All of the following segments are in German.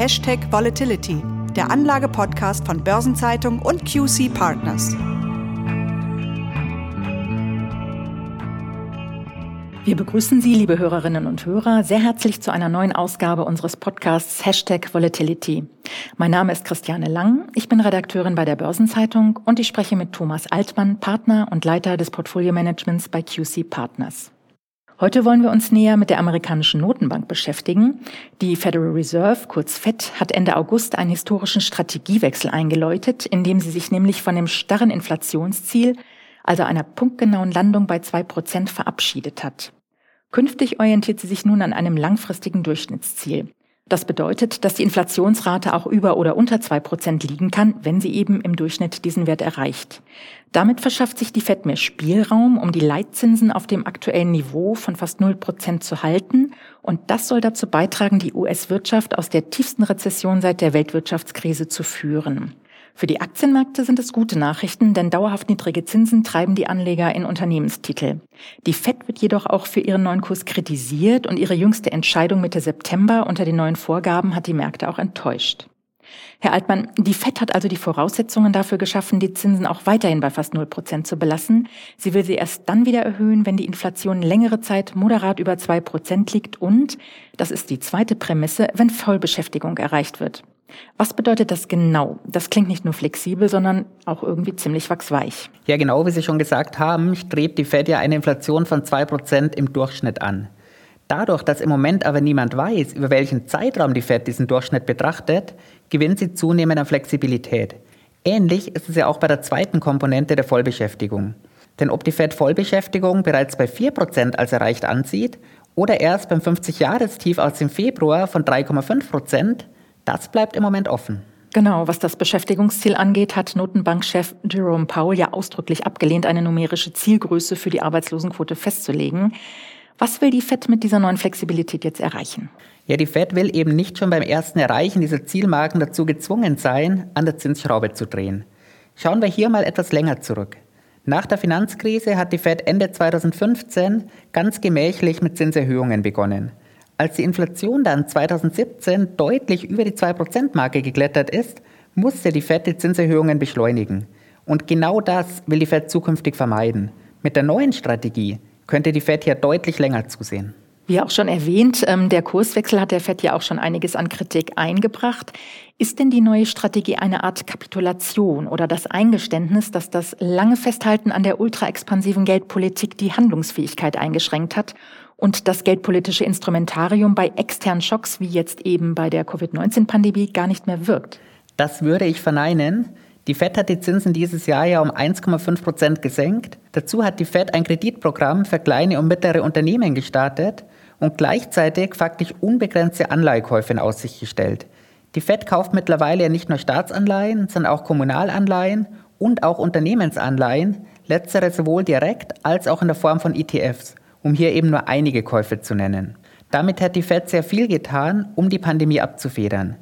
Hashtag Volatility, der Anlage-Podcast von Börsenzeitung und QC Partners. Wir begrüßen Sie, liebe Hörerinnen und Hörer, sehr herzlich zu einer neuen Ausgabe unseres Podcasts Hashtag Volatility. Mein Name ist Christiane Lang, ich bin Redakteurin bei der Börsenzeitung und ich spreche mit Thomas Altmann, Partner und Leiter des Portfolio-Managements bei QC Partners. Heute wollen wir uns näher mit der amerikanischen Notenbank beschäftigen. Die Federal Reserve, kurz FED, hat Ende August einen historischen Strategiewechsel eingeläutet, indem sie sich nämlich von dem starren Inflationsziel, also einer punktgenauen Landung bei zwei Prozent, verabschiedet hat. Künftig orientiert sie sich nun an einem langfristigen Durchschnittsziel. Das bedeutet, dass die Inflationsrate auch über oder unter zwei Prozent liegen kann, wenn sie eben im Durchschnitt diesen Wert erreicht. Damit verschafft sich die FED mehr Spielraum, um die Leitzinsen auf dem aktuellen Niveau von fast null Prozent zu halten. Und das soll dazu beitragen, die US-Wirtschaft aus der tiefsten Rezession seit der Weltwirtschaftskrise zu führen. Für die Aktienmärkte sind es gute Nachrichten, denn dauerhaft niedrige Zinsen treiben die Anleger in Unternehmenstitel. Die FED wird jedoch auch für ihren neuen Kurs kritisiert und ihre jüngste Entscheidung Mitte September unter den neuen Vorgaben hat die Märkte auch enttäuscht. Herr Altmann, die FED hat also die Voraussetzungen dafür geschaffen, die Zinsen auch weiterhin bei fast 0 Prozent zu belassen. Sie will sie erst dann wieder erhöhen, wenn die Inflation längere Zeit moderat über 2 Prozent liegt und, das ist die zweite Prämisse, wenn Vollbeschäftigung erreicht wird. Was bedeutet das genau? Das klingt nicht nur flexibel, sondern auch irgendwie ziemlich wachsweich. Ja, genau wie Sie schon gesagt haben, strebt die Fed ja eine Inflation von 2% im Durchschnitt an. Dadurch, dass im Moment aber niemand weiß, über welchen Zeitraum die Fed diesen Durchschnitt betrachtet, gewinnt sie zunehmend an Flexibilität. Ähnlich ist es ja auch bei der zweiten Komponente der Vollbeschäftigung. Denn ob die Fed Vollbeschäftigung bereits bei 4% als erreicht ansieht oder erst beim 50-Jahrestief aus dem Februar von 3,5%, das bleibt im Moment offen. Genau, was das Beschäftigungsziel angeht, hat Notenbankchef Jerome Powell ja ausdrücklich abgelehnt, eine numerische Zielgröße für die Arbeitslosenquote festzulegen. Was will die Fed mit dieser neuen Flexibilität jetzt erreichen? Ja, die Fed will eben nicht schon beim ersten Erreichen dieser Zielmarken dazu gezwungen sein, an der Zinsschraube zu drehen. Schauen wir hier mal etwas länger zurück. Nach der Finanzkrise hat die Fed Ende 2015 ganz gemächlich mit Zinserhöhungen begonnen. Als die Inflation dann 2017 deutlich über die 2%-Marke geklettert ist, musste die Fed die Zinserhöhungen beschleunigen. Und genau das will die Fed zukünftig vermeiden. Mit der neuen Strategie könnte die Fed hier deutlich länger zusehen. Wie auch schon erwähnt, ähm, der Kurswechsel hat der FED ja auch schon einiges an Kritik eingebracht. Ist denn die neue Strategie eine Art Kapitulation oder das Eingeständnis, dass das lange Festhalten an der ultraexpansiven Geldpolitik die Handlungsfähigkeit eingeschränkt hat und das geldpolitische Instrumentarium bei externen Schocks wie jetzt eben bei der Covid-19-Pandemie gar nicht mehr wirkt. Das würde ich verneinen. Die Fed hat die Zinsen dieses Jahr ja um 1,5 Prozent gesenkt. Dazu hat die Fed ein Kreditprogramm für kleine und mittlere Unternehmen gestartet und gleichzeitig faktisch unbegrenzte Anleihekäufe in Aussicht gestellt. Die Fed kauft mittlerweile ja nicht nur Staatsanleihen, sondern auch Kommunalanleihen und auch Unternehmensanleihen, letztere sowohl direkt als auch in der Form von ETFs um hier eben nur einige Käufe zu nennen. Damit hat die Fed sehr viel getan, um die Pandemie abzufedern.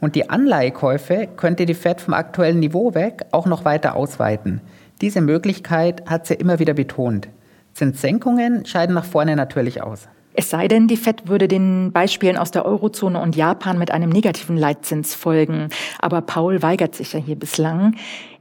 Und die Anleihekäufe könnte die Fed vom aktuellen Niveau weg auch noch weiter ausweiten. Diese Möglichkeit hat sie immer wieder betont. Zinssenkungen scheiden nach vorne natürlich aus. Es sei denn, die Fed würde den Beispielen aus der Eurozone und Japan mit einem negativen Leitzins folgen. Aber Paul weigert sich ja hier bislang.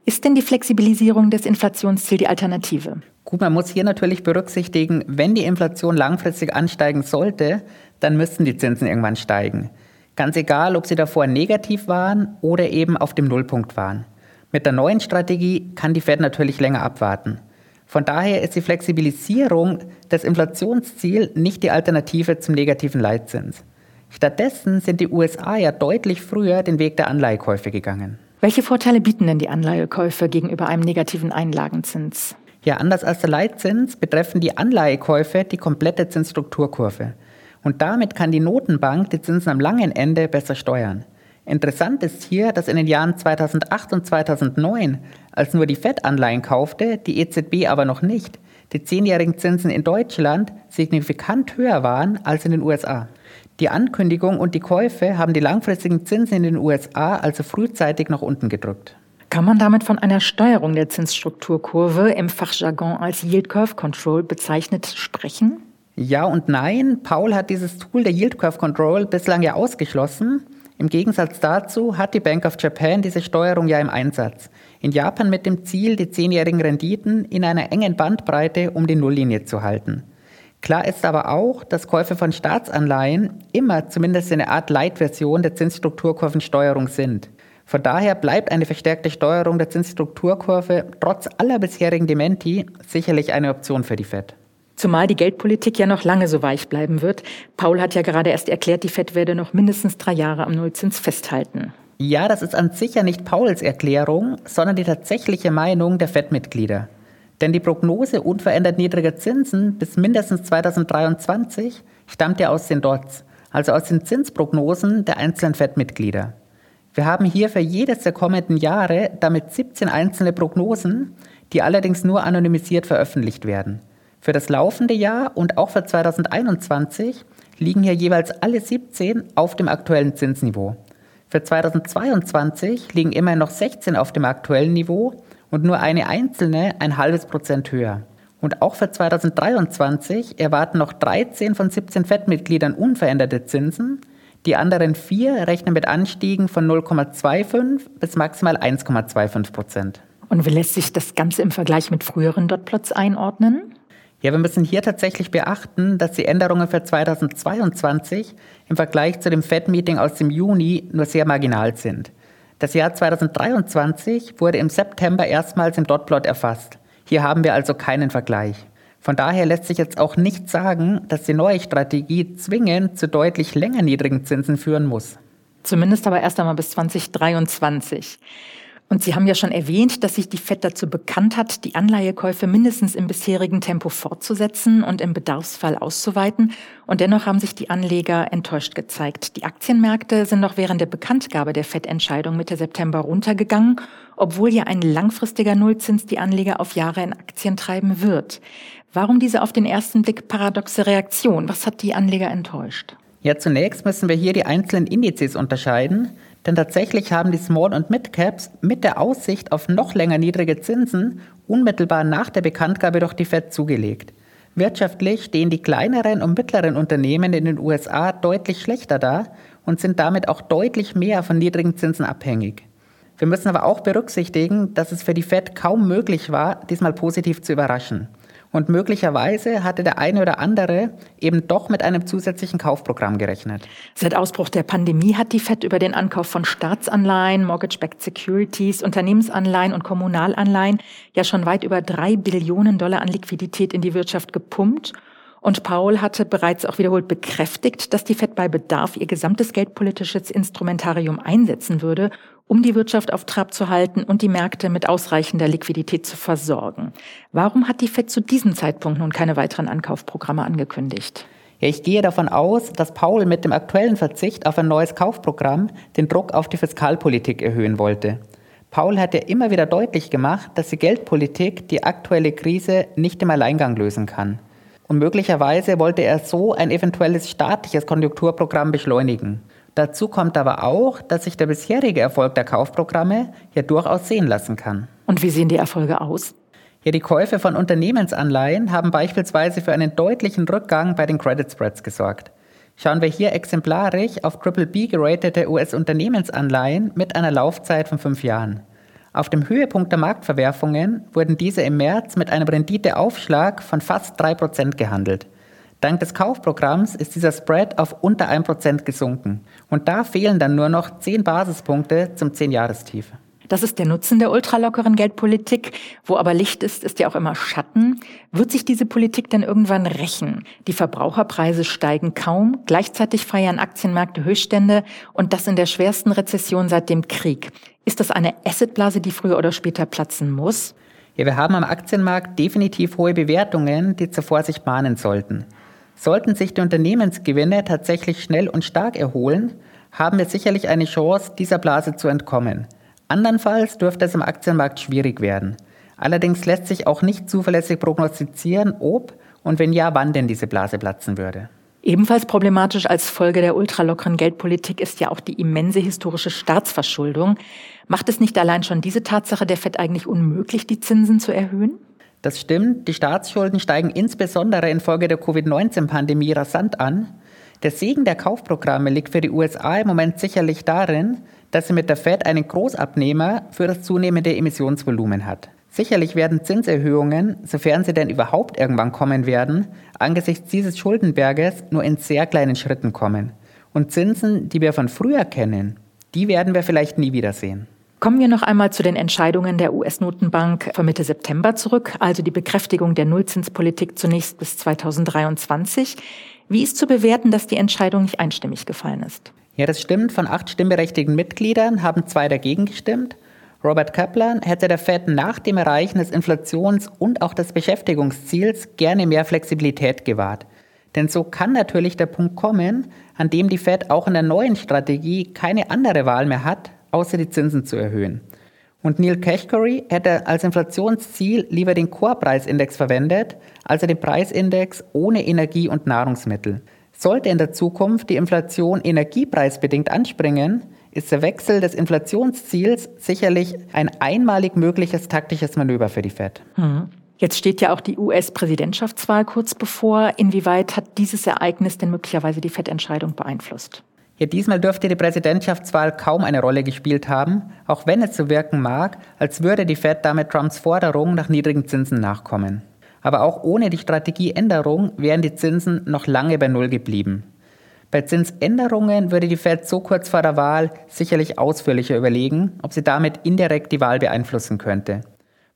Ist denn die Flexibilisierung des Inflationsziels die Alternative? Gut, man muss hier natürlich berücksichtigen, wenn die Inflation langfristig ansteigen sollte, dann müssten die Zinsen irgendwann steigen. Ganz egal, ob sie davor negativ waren oder eben auf dem Nullpunkt waren. Mit der neuen Strategie kann die Fed natürlich länger abwarten. Von daher ist die Flexibilisierung des Inflationsziels nicht die Alternative zum negativen Leitzins. Stattdessen sind die USA ja deutlich früher den Weg der Anleihekäufe gegangen. Welche Vorteile bieten denn die Anleihekäufe gegenüber einem negativen Einlagenzins? Ja, anders als der Leitzins betreffen die Anleihekäufe die komplette Zinsstrukturkurve. Und damit kann die Notenbank die Zinsen am langen Ende besser steuern. Interessant ist hier, dass in den Jahren 2008 und 2009, als nur die FED-Anleihen kaufte, die EZB aber noch nicht, die zehnjährigen Zinsen in Deutschland signifikant höher waren als in den USA. Die Ankündigung und die Käufe haben die langfristigen Zinsen in den USA also frühzeitig nach unten gedrückt. Kann man damit von einer Steuerung der Zinsstrukturkurve im Fachjargon als Yield Curve Control bezeichnet sprechen? Ja und nein. Paul hat dieses Tool der Yield Curve Control bislang ja ausgeschlossen. Im Gegensatz dazu hat die Bank of Japan diese Steuerung ja im Einsatz. In Japan mit dem Ziel, die zehnjährigen Renditen in einer engen Bandbreite um die Nulllinie zu halten. Klar ist aber auch, dass Käufe von Staatsanleihen immer zumindest eine Art Leitversion der Zinsstrukturkurvensteuerung sind. Von daher bleibt eine verstärkte Steuerung der Zinsstrukturkurve trotz aller bisherigen Dementi sicherlich eine Option für die Fed. Zumal die Geldpolitik ja noch lange so weich bleiben wird. Paul hat ja gerade erst erklärt, die Fed werde noch mindestens drei Jahre am Nullzins festhalten. Ja, das ist an sich ja nicht Pauls Erklärung, sondern die tatsächliche Meinung der Fed-Mitglieder. Denn die Prognose unverändert niedriger Zinsen bis mindestens 2023 stammt ja aus den DOTS, also aus den Zinsprognosen der einzelnen FED-Mitglieder. Wir haben hier für jedes der kommenden Jahre damit 17 einzelne Prognosen, die allerdings nur anonymisiert veröffentlicht werden. Für das laufende Jahr und auch für 2021 liegen hier jeweils alle 17 auf dem aktuellen Zinsniveau. Für 2022 liegen immerhin noch 16 auf dem aktuellen Niveau und nur eine einzelne ein halbes Prozent höher. Und auch für 2023 erwarten noch 13 von 17 FED-Mitgliedern unveränderte Zinsen. Die anderen vier rechnen mit Anstiegen von 0,25 bis maximal 1,25 Prozent. Und wie lässt sich das Ganze im Vergleich mit früheren Dotplots einordnen? Ja, wir müssen hier tatsächlich beachten, dass die Änderungen für 2022 im Vergleich zu dem FED-Meeting aus dem Juni nur sehr marginal sind. Das Jahr 2023 wurde im September erstmals im Dotplot erfasst. Hier haben wir also keinen Vergleich. Von daher lässt sich jetzt auch nicht sagen, dass die neue Strategie zwingend zu deutlich länger niedrigen Zinsen führen muss. Zumindest aber erst einmal bis 2023. Und Sie haben ja schon erwähnt, dass sich die FED dazu bekannt hat, die Anleihekäufe mindestens im bisherigen Tempo fortzusetzen und im Bedarfsfall auszuweiten. Und dennoch haben sich die Anleger enttäuscht gezeigt. Die Aktienmärkte sind noch während der Bekanntgabe der FED-Entscheidung Mitte September runtergegangen, obwohl ja ein langfristiger Nullzins die Anleger auf Jahre in Aktien treiben wird. Warum diese auf den ersten Blick paradoxe Reaktion? Was hat die Anleger enttäuscht? Ja, zunächst müssen wir hier die einzelnen Indizes unterscheiden. Denn tatsächlich haben die Small- und Mid-Caps mit der Aussicht auf noch länger niedrige Zinsen unmittelbar nach der Bekanntgabe durch die Fed zugelegt. Wirtschaftlich stehen die kleineren und mittleren Unternehmen in den USA deutlich schlechter da und sind damit auch deutlich mehr von niedrigen Zinsen abhängig. Wir müssen aber auch berücksichtigen, dass es für die Fed kaum möglich war, diesmal positiv zu überraschen. Und möglicherweise hatte der eine oder andere eben doch mit einem zusätzlichen Kaufprogramm gerechnet. Seit Ausbruch der Pandemie hat die FED über den Ankauf von Staatsanleihen, Mortgage-Backed Securities, Unternehmensanleihen und Kommunalanleihen ja schon weit über drei Billionen Dollar an Liquidität in die Wirtschaft gepumpt. Und Paul hatte bereits auch wiederholt bekräftigt, dass die Fed bei Bedarf ihr gesamtes geldpolitisches Instrumentarium einsetzen würde, um die Wirtschaft auf Trab zu halten und die Märkte mit ausreichender Liquidität zu versorgen. Warum hat die Fed zu diesem Zeitpunkt nun keine weiteren Ankaufprogramme angekündigt? Ja, ich gehe davon aus, dass Paul mit dem aktuellen Verzicht auf ein neues Kaufprogramm den Druck auf die Fiskalpolitik erhöhen wollte. Paul hat ja immer wieder deutlich gemacht, dass die Geldpolitik die aktuelle Krise nicht im Alleingang lösen kann. Und möglicherweise wollte er so ein eventuelles staatliches Konjunkturprogramm beschleunigen. Dazu kommt aber auch, dass sich der bisherige Erfolg der Kaufprogramme ja durchaus sehen lassen kann. Und wie sehen die Erfolge aus? Ja, die Käufe von Unternehmensanleihen haben beispielsweise für einen deutlichen Rückgang bei den Credit Spreads gesorgt. Schauen wir hier exemplarisch auf Triple B geratete US-Unternehmensanleihen mit einer Laufzeit von fünf Jahren. Auf dem Höhepunkt der Marktverwerfungen wurden diese im März mit einem Renditeaufschlag von fast 3% gehandelt. Dank des Kaufprogramms ist dieser Spread auf unter 1% gesunken. Und da fehlen dann nur noch 10 Basispunkte zum 10-Jahrestief. Das ist der Nutzen der ultralockeren Geldpolitik. Wo aber Licht ist, ist ja auch immer Schatten. Wird sich diese Politik denn irgendwann rächen? Die Verbraucherpreise steigen kaum. Gleichzeitig feiern Aktienmärkte Höchststände und das in der schwersten Rezession seit dem Krieg. Ist das eine Assetblase, die früher oder später platzen muss? Ja, wir haben am Aktienmarkt definitiv hohe Bewertungen, die zur Vorsicht mahnen sollten. Sollten sich die Unternehmensgewinne tatsächlich schnell und stark erholen, haben wir sicherlich eine Chance, dieser Blase zu entkommen. Andernfalls dürfte es im Aktienmarkt schwierig werden. Allerdings lässt sich auch nicht zuverlässig prognostizieren, ob und wenn ja, wann denn diese Blase platzen würde. Ebenfalls problematisch als Folge der ultralockeren Geldpolitik ist ja auch die immense historische Staatsverschuldung. Macht es nicht allein schon diese Tatsache der FED eigentlich unmöglich, die Zinsen zu erhöhen? Das stimmt, die Staatsschulden steigen insbesondere infolge der Covid-19-Pandemie rasant an. Der Segen der Kaufprogramme liegt für die USA im Moment sicherlich darin, dass sie mit der Fed einen Großabnehmer für das zunehmende Emissionsvolumen hat. Sicherlich werden Zinserhöhungen, sofern sie denn überhaupt irgendwann kommen werden, angesichts dieses Schuldenberges nur in sehr kleinen Schritten kommen. Und Zinsen, die wir von früher kennen, die werden wir vielleicht nie wiedersehen. Kommen wir noch einmal zu den Entscheidungen der US-Notenbank von Mitte September zurück, also die Bekräftigung der Nullzinspolitik zunächst bis 2023. Wie ist zu bewerten, dass die Entscheidung nicht einstimmig gefallen ist? Ja, das stimmt. Von acht stimmberechtigten Mitgliedern haben zwei dagegen gestimmt. Robert Kaplan hätte der Fed nach dem Erreichen des Inflations- und auch des Beschäftigungsziels gerne mehr Flexibilität gewahrt. Denn so kann natürlich der Punkt kommen, an dem die Fed auch in der neuen Strategie keine andere Wahl mehr hat, außer die Zinsen zu erhöhen. Und Neil Kashkari hätte als Inflationsziel lieber den Core-Preisindex verwendet, also den Preisindex ohne Energie und Nahrungsmittel. Sollte in der Zukunft die Inflation energiepreisbedingt anspringen, ist der Wechsel des Inflationsziels sicherlich ein einmalig mögliches taktisches Manöver für die Fed. Hm. Jetzt steht ja auch die US-Präsidentschaftswahl kurz bevor. Inwieweit hat dieses Ereignis denn möglicherweise die Fed-Entscheidung beeinflusst? Ja, diesmal dürfte die Präsidentschaftswahl kaum eine Rolle gespielt haben, auch wenn es so wirken mag, als würde die Fed damit Trumps Forderung nach niedrigen Zinsen nachkommen. Aber auch ohne die Strategieänderung wären die Zinsen noch lange bei Null geblieben. Bei Zinsänderungen würde die Fed so kurz vor der Wahl sicherlich ausführlicher überlegen, ob sie damit indirekt die Wahl beeinflussen könnte.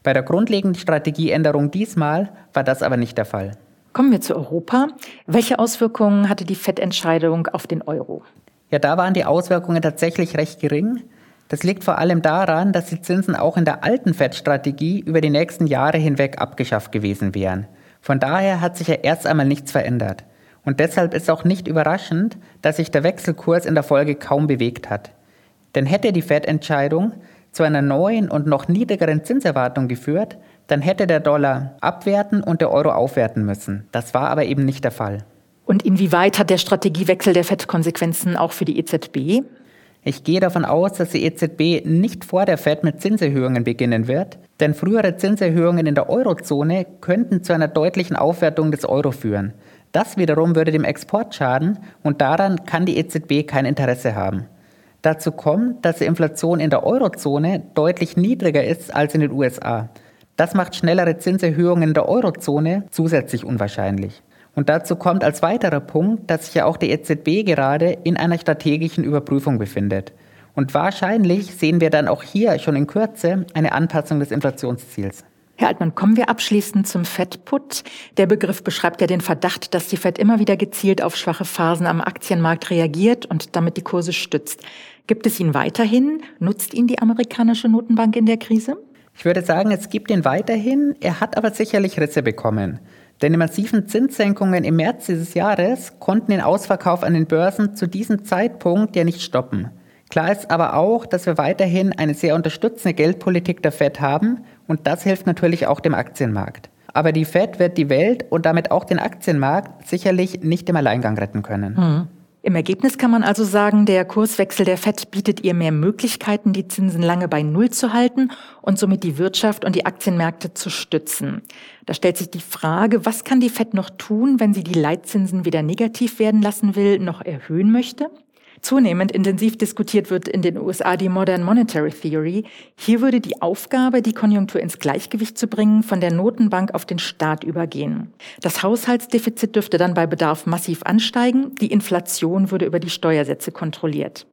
Bei der grundlegenden Strategieänderung diesmal war das aber nicht der Fall. Kommen wir zu Europa. Welche Auswirkungen hatte die FED-Entscheidung auf den Euro? Ja, da waren die Auswirkungen tatsächlich recht gering. Das liegt vor allem daran, dass die Zinsen auch in der alten FED-Strategie über die nächsten Jahre hinweg abgeschafft gewesen wären. Von daher hat sich ja erst einmal nichts verändert. Und deshalb ist auch nicht überraschend, dass sich der Wechselkurs in der Folge kaum bewegt hat. Denn hätte die Fed-Entscheidung zu einer neuen und noch niedrigeren Zinserwartung geführt, dann hätte der Dollar abwerten und der Euro aufwerten müssen. Das war aber eben nicht der Fall. Und inwieweit hat der Strategiewechsel der Fed Konsequenzen auch für die EZB? Ich gehe davon aus, dass die EZB nicht vor der Fed mit Zinserhöhungen beginnen wird, denn frühere Zinserhöhungen in der Eurozone könnten zu einer deutlichen Aufwertung des Euro führen. Das wiederum würde dem Export schaden und daran kann die EZB kein Interesse haben. Dazu kommt, dass die Inflation in der Eurozone deutlich niedriger ist als in den USA. Das macht schnellere Zinserhöhungen in der Eurozone zusätzlich unwahrscheinlich. Und dazu kommt als weiterer Punkt, dass sich ja auch die EZB gerade in einer strategischen Überprüfung befindet. Und wahrscheinlich sehen wir dann auch hier schon in Kürze eine Anpassung des Inflationsziels. Herr Altmann, kommen wir abschließend zum Fed-Put. Der Begriff beschreibt ja den Verdacht, dass die Fed immer wieder gezielt auf schwache Phasen am Aktienmarkt reagiert und damit die Kurse stützt. Gibt es ihn weiterhin? Nutzt ihn die amerikanische Notenbank in der Krise? Ich würde sagen, es gibt ihn weiterhin. Er hat aber sicherlich Risse bekommen. Denn die massiven Zinssenkungen im März dieses Jahres konnten den Ausverkauf an den Börsen zu diesem Zeitpunkt ja nicht stoppen. Klar ist aber auch, dass wir weiterhin eine sehr unterstützende Geldpolitik der Fed haben und das hilft natürlich auch dem Aktienmarkt. Aber die Fed wird die Welt und damit auch den Aktienmarkt sicherlich nicht im Alleingang retten können. Mhm. Im Ergebnis kann man also sagen, der Kurswechsel der Fed bietet ihr mehr Möglichkeiten, die Zinsen lange bei Null zu halten und somit die Wirtschaft und die Aktienmärkte zu stützen. Da stellt sich die Frage, was kann die Fed noch tun, wenn sie die Leitzinsen wieder negativ werden lassen will, noch erhöhen möchte? Zunehmend intensiv diskutiert wird in den USA die Modern Monetary Theory. Hier würde die Aufgabe, die Konjunktur ins Gleichgewicht zu bringen, von der Notenbank auf den Staat übergehen. Das Haushaltsdefizit dürfte dann bei Bedarf massiv ansteigen, die Inflation würde über die Steuersätze kontrolliert.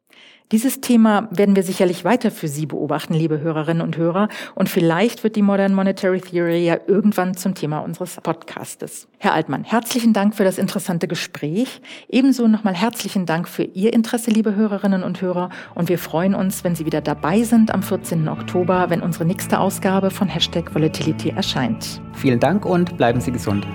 Dieses Thema werden wir sicherlich weiter für Sie beobachten, liebe Hörerinnen und Hörer. Und vielleicht wird die Modern Monetary Theory ja irgendwann zum Thema unseres Podcastes. Herr Altmann, herzlichen Dank für das interessante Gespräch. Ebenso nochmal herzlichen Dank für Ihr Interesse, liebe Hörerinnen und Hörer. Und wir freuen uns, wenn Sie wieder dabei sind am 14. Oktober, wenn unsere nächste Ausgabe von Hashtag Volatility erscheint. Vielen Dank und bleiben Sie gesund.